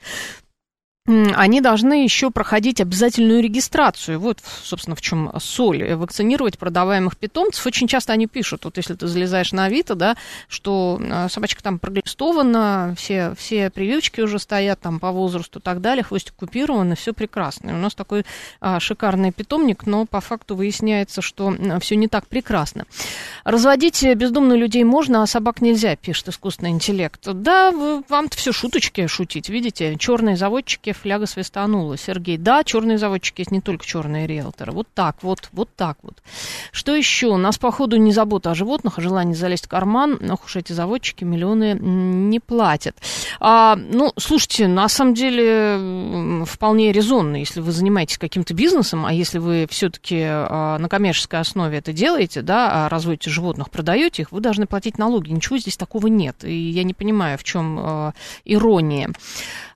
они должны еще проходить обязательную регистрацию. Вот, собственно, в чем соль. Вакцинировать продаваемых питомцев. Очень часто они пишут, вот если ты залезаешь на Авито, да, что э, собачка там проглистована, все, все прививочки уже стоят там по возрасту и так далее, хвостик купирован, все прекрасно. И у нас такой а, шикарный питомник, но по факту выясняется, что все не так прекрасно. Разводить бездомных людей можно, а собак нельзя, пишет искусственный интеллект. Да, вам-то все шуточки шутить, видите, черные заводчики фляга свистанула. Сергей, да, черные заводчики есть не только черные риэлторы. Вот так вот, вот так вот. Что еще? У нас, походу, не забота о животных, а желание залезть в карман. Ох уж эти заводчики миллионы не платят. А, ну, слушайте, на самом деле вполне резонно, если вы занимаетесь каким-то бизнесом, а если вы все-таки а, на коммерческой основе это делаете, да, а разводите животных, продаете их, вы должны платить налоги. Ничего здесь такого нет. И я не понимаю, в чем а, ирония.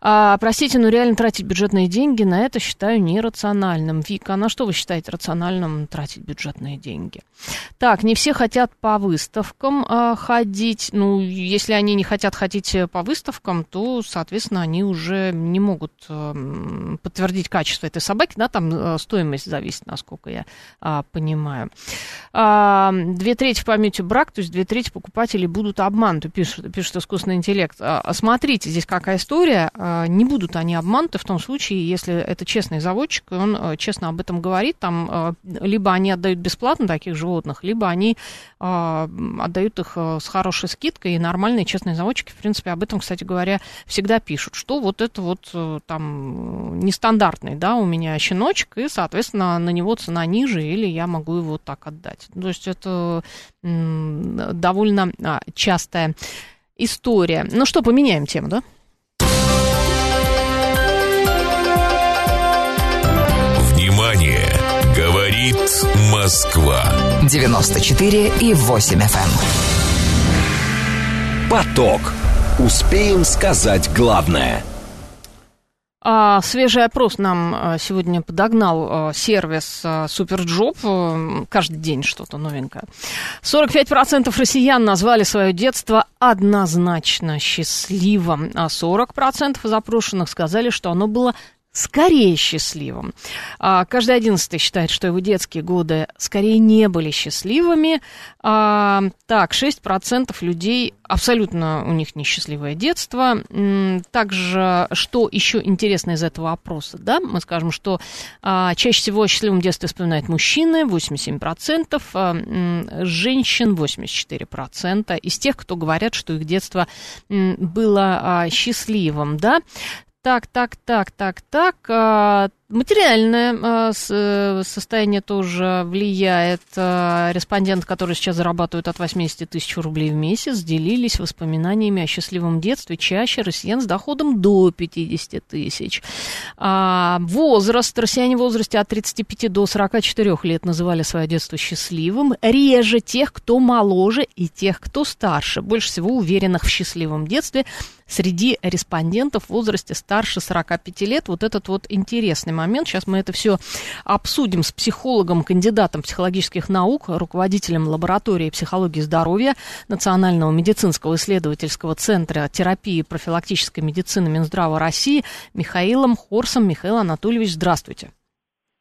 А, простите, но реально тратить бюджетные деньги на это считаю нерациональным. Вика, а на что вы считаете рациональным тратить бюджетные деньги? Так, не все хотят по выставкам а, ходить. Ну, если они не хотят ходить по выставкам, то, соответственно, они уже не могут а, подтвердить качество этой собаки. Да, там а, стоимость зависит, насколько я а, понимаю. А, две трети в памяти брак, то есть две трети покупателей будут обмануты, пишет, пишет искусственный интеллект. А, смотрите, здесь какая история а, не будут они обмануты в том случае, если это честный заводчик, и он а, честно об этом говорит, там а, либо они отдают бесплатно таких животных, либо они отдают их с хорошей скидкой, и нормальные честные заводчики, в принципе, об этом, кстати говоря, всегда пишут, что вот это вот там нестандартный, да, у меня щеночек, и, соответственно, на него цена ниже, или я могу его так отдать. То есть это довольно частая история. Ну что, поменяем тему, да? Говорит Москва. 94 и 8 FM. Эм. Поток. Успеем сказать главное. А, свежий опрос нам а, сегодня подогнал а, сервис SuperJob. Каждый день что-то новенькое. 45% россиян назвали свое детство однозначно счастливым, а 40% из опрошенных сказали, что оно было скорее счастливым. А, каждый одиннадцатый считает, что его детские годы скорее не были счастливыми. А, так, 6% людей абсолютно у них несчастливое детство. Также, что еще интересно из этого опроса, да, мы скажем, что а, чаще всего о счастливом детстве вспоминают мужчины, 87%, а, женщин 84%, из тех, кто говорят, что их детство было а, счастливым, да. Так, так, так, так, так. Материальное а, э, состояние тоже влияет. А, респонденты, которые сейчас зарабатывают от 80 тысяч рублей в месяц, делились воспоминаниями о счастливом детстве чаще россиян с доходом до 50 тысяч. А, возраст. Россияне в возрасте от 35 до 44 лет называли свое детство счастливым. Реже тех, кто моложе и тех, кто старше. Больше всего уверенных в счастливом детстве среди респондентов в возрасте старше 45 лет. Вот этот вот интересный момент момент. Сейчас мы это все обсудим с психологом, кандидатом психологических наук, руководителем лаборатории психологии здоровья Национального медицинского исследовательского центра терапии и профилактической медицины Минздрава России Михаилом Хорсом. Михаил Анатольевич, здравствуйте.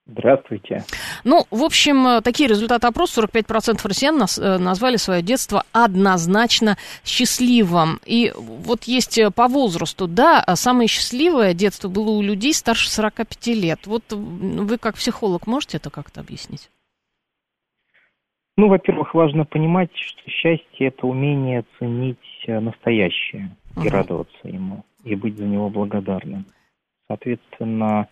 Здравствуйте. Ну, в общем, э, такие результаты опроса. 45% россиян нас, э, назвали свое детство однозначно счастливым. И вот есть э, по возрасту, да, а самое счастливое детство было у людей старше 45 лет. Вот вы как психолог можете это как-то объяснить? Ну, во-первых, важно понимать, что счастье – это умение ценить настоящее и радоваться ему, и быть за него благодарным. Соответственно,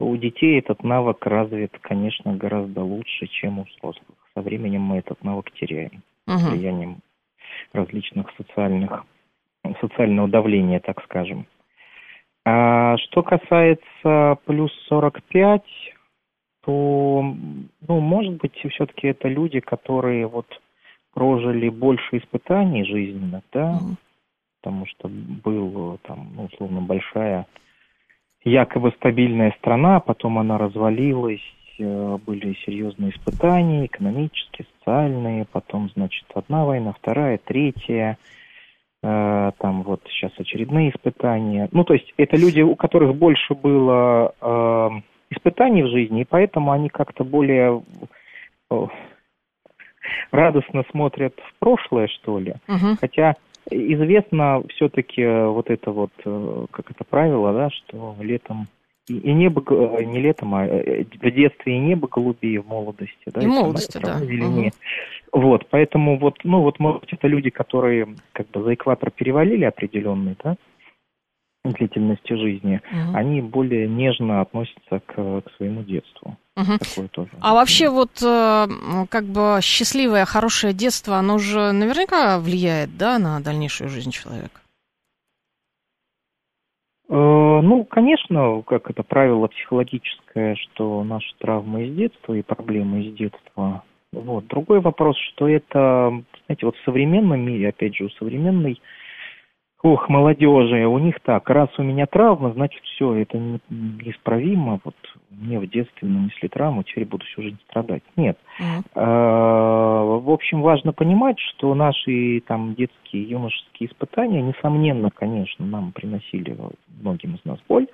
у детей этот навык развит, конечно, гораздо лучше, чем у взрослых. Со временем мы этот навык теряем uh-huh. влиянием различных социальных, социального давления, так скажем. А что касается плюс 45, то, ну, может быть, все-таки это люди, которые вот прожили больше испытаний жизненных, да, uh-huh. потому что был там, ну, условно, большая якобы стабильная страна, потом она развалилась, э, были серьезные испытания, экономические, социальные, потом, значит, одна война, вторая, третья, э, там вот сейчас очередные испытания. Ну, то есть это люди, у которых больше было э, испытаний в жизни, и поэтому они как-то более радостно смотрят в прошлое, что ли. Угу. Хотя Известно все-таки э, вот это вот, э, как это правило, да, что летом и небо, э, не летом, а в детстве и небо голубее в молодости. Да, и в молодости, да. Угу. Вот, поэтому вот, ну вот, может быть, это люди, которые как бы за экватор перевалили определенный, да, длительности жизни, угу. они более нежно относятся к, к своему детству. Угу. Такое тоже. А вообще вот э, как бы счастливое, хорошее детство, оно же наверняка влияет, да, на дальнейшую жизнь человека? Э, ну, конечно, как это правило психологическое, что наши травмы из детства и проблемы из детства. Вот. Другой вопрос, что это, знаете, вот в современном мире, опять же, у современной Ох, молодежи, у них так, раз у меня травма, значит все, это неисправимо, вот мне в детстве нанесли травму, теперь буду всю жизнь страдать. Нет. Mm-hmm. В общем, важно понимать, что наши там детские, юношеские испытания, несомненно, конечно, нам приносили многим из нас боль,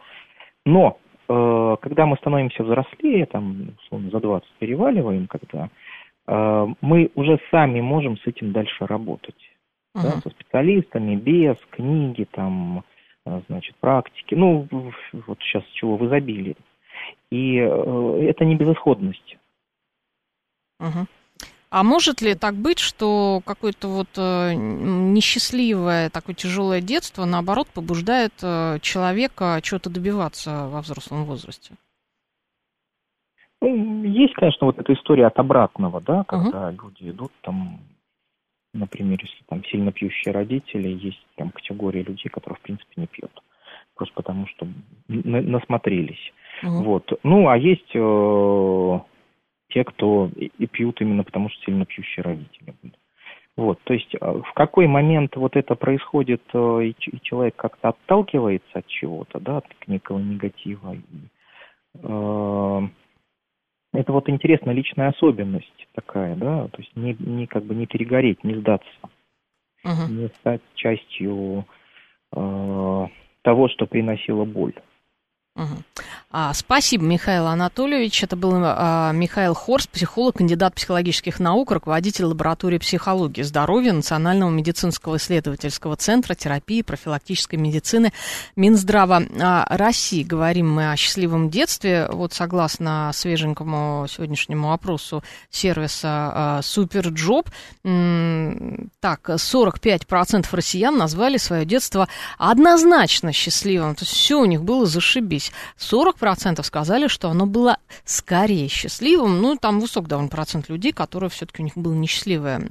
но э, когда мы становимся взрослее, там, условно, за 20 переваливаем, когда э, мы уже сами можем с этим дальше работать uh-huh. да, со специалистами, без книги, там, э, значит, практики. Ну, вот сейчас чего в изобилии. И э, это не безысходность. Uh-huh. А может ли так быть, что какое-то вот э, несчастливое, такое тяжелое детство, наоборот, побуждает э, человека чего-то добиваться во взрослом возрасте? Ну, есть, конечно, вот эта история от обратного, да, когда uh-huh. люди идут там Например, если там сильно пьющие родители, есть там категория людей, которые, в принципе, не пьют. Просто потому, что насмотрелись. Угу. Вот. Ну, а есть э, те, кто и, и пьют именно потому, что сильно пьющие родители были. Вот, то есть э, в какой момент вот это происходит, э, и, и человек как-то отталкивается от чего-то, да, от некого негатива, и, э, это вот интересная личная особенность такая, да, то есть не, не как бы не перегореть, не сдаться, uh-huh. не стать частью э, того, что приносило боль. А, спасибо, Михаил Анатольевич. Это был а, Михаил Хорс, психолог, кандидат психологических наук, руководитель лаборатории психологии здоровья Национального медицинского исследовательского центра терапии и профилактической медицины Минздрава а, России. Говорим мы о счастливом детстве. Вот согласно свеженькому сегодняшнему опросу сервиса SuperJob, так, 45% россиян назвали свое детство однозначно счастливым. То есть все у них было зашибись ошиблись. 40% сказали, что оно было скорее счастливым. Ну, там высок довольно процент людей, которые все-таки у них было несчастливое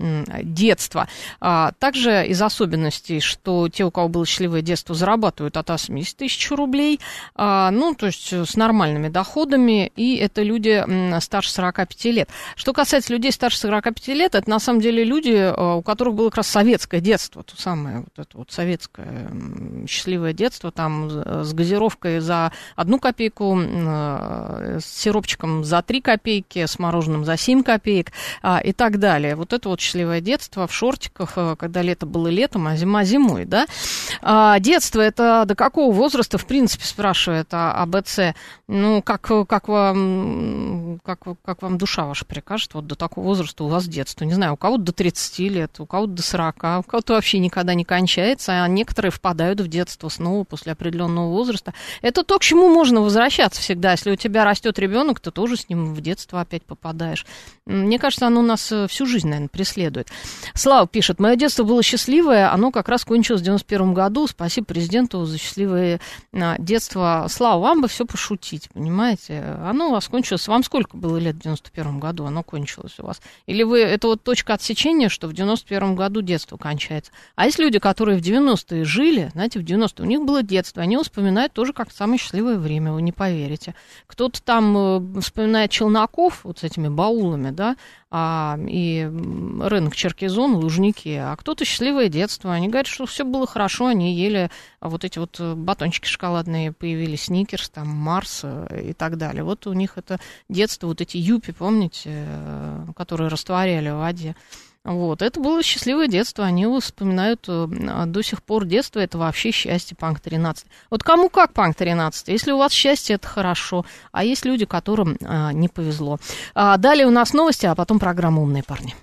детство. А, также из особенностей, что те, у кого было счастливое детство, зарабатывают от 80 тысяч рублей. А, ну, то есть с нормальными доходами. И это люди старше 45 лет. Что касается людей старше 45 лет, это на самом деле люди, а, у которых было как раз советское детство, то самое вот это вот советское счастливое детство, там с газировкой за одну копейку, э, с сиропчиком за 3 копейки, с мороженым за 7 копеек а, и так далее. Вот это вот счастливое детство в шортиках, э, когда лето было летом, а зима зимой, да. А, детство это до какого возраста, в принципе, спрашивает АБЦ. Ну, как, как, вам, как, как вам душа ваша прикажет, вот до такого возраста у вас детство. Не знаю, у кого-то до 30 лет, у кого-то до 40, у кого-то вообще никогда не кончается, а некоторые впадают в детство снова после определенного возраста. Это то, к чему можно возвращаться всегда. Если у тебя растет ребенок, ты тоже с ним в детство опять попадаешь. Мне кажется, оно нас э, всю жизнь, наверное, преследует. Слава пишет, мое детство было счастливое, оно как раз кончилось в 91 году. Спасибо президенту за счастливое а, детство. Слава, вам бы все пошутить, понимаете? Оно у вас кончилось. Вам сколько было лет в 91 году? Оно кончилось у вас. Или вы, это вот точка отсечения, что в 91 году детство кончается. А есть люди, которые в 90-е жили, знаете, в 90-е, у них было детство, они вспоминают тоже как самое счастливое счастливое время, вы не поверите. Кто-то там э, вспоминает Челноков вот с этими баулами, да, а, и рынок Черкизон, Лужники, а кто-то счастливое детство. Они говорят, что все было хорошо, они ели вот эти вот э, батончики шоколадные, появились Сникерс, там, Марс э, и так далее. Вот у них это детство, вот эти юпи, помните, которые растворяли в воде. Вот, это было счастливое детство, они его вспоминают э, до сих пор детство, это вообще счастье, Панк 13. Вот кому как Панк 13, если у вас счастье, это хорошо, а есть люди, которым а, не повезло. А, далее у нас новости, а потом программа «Умные парни».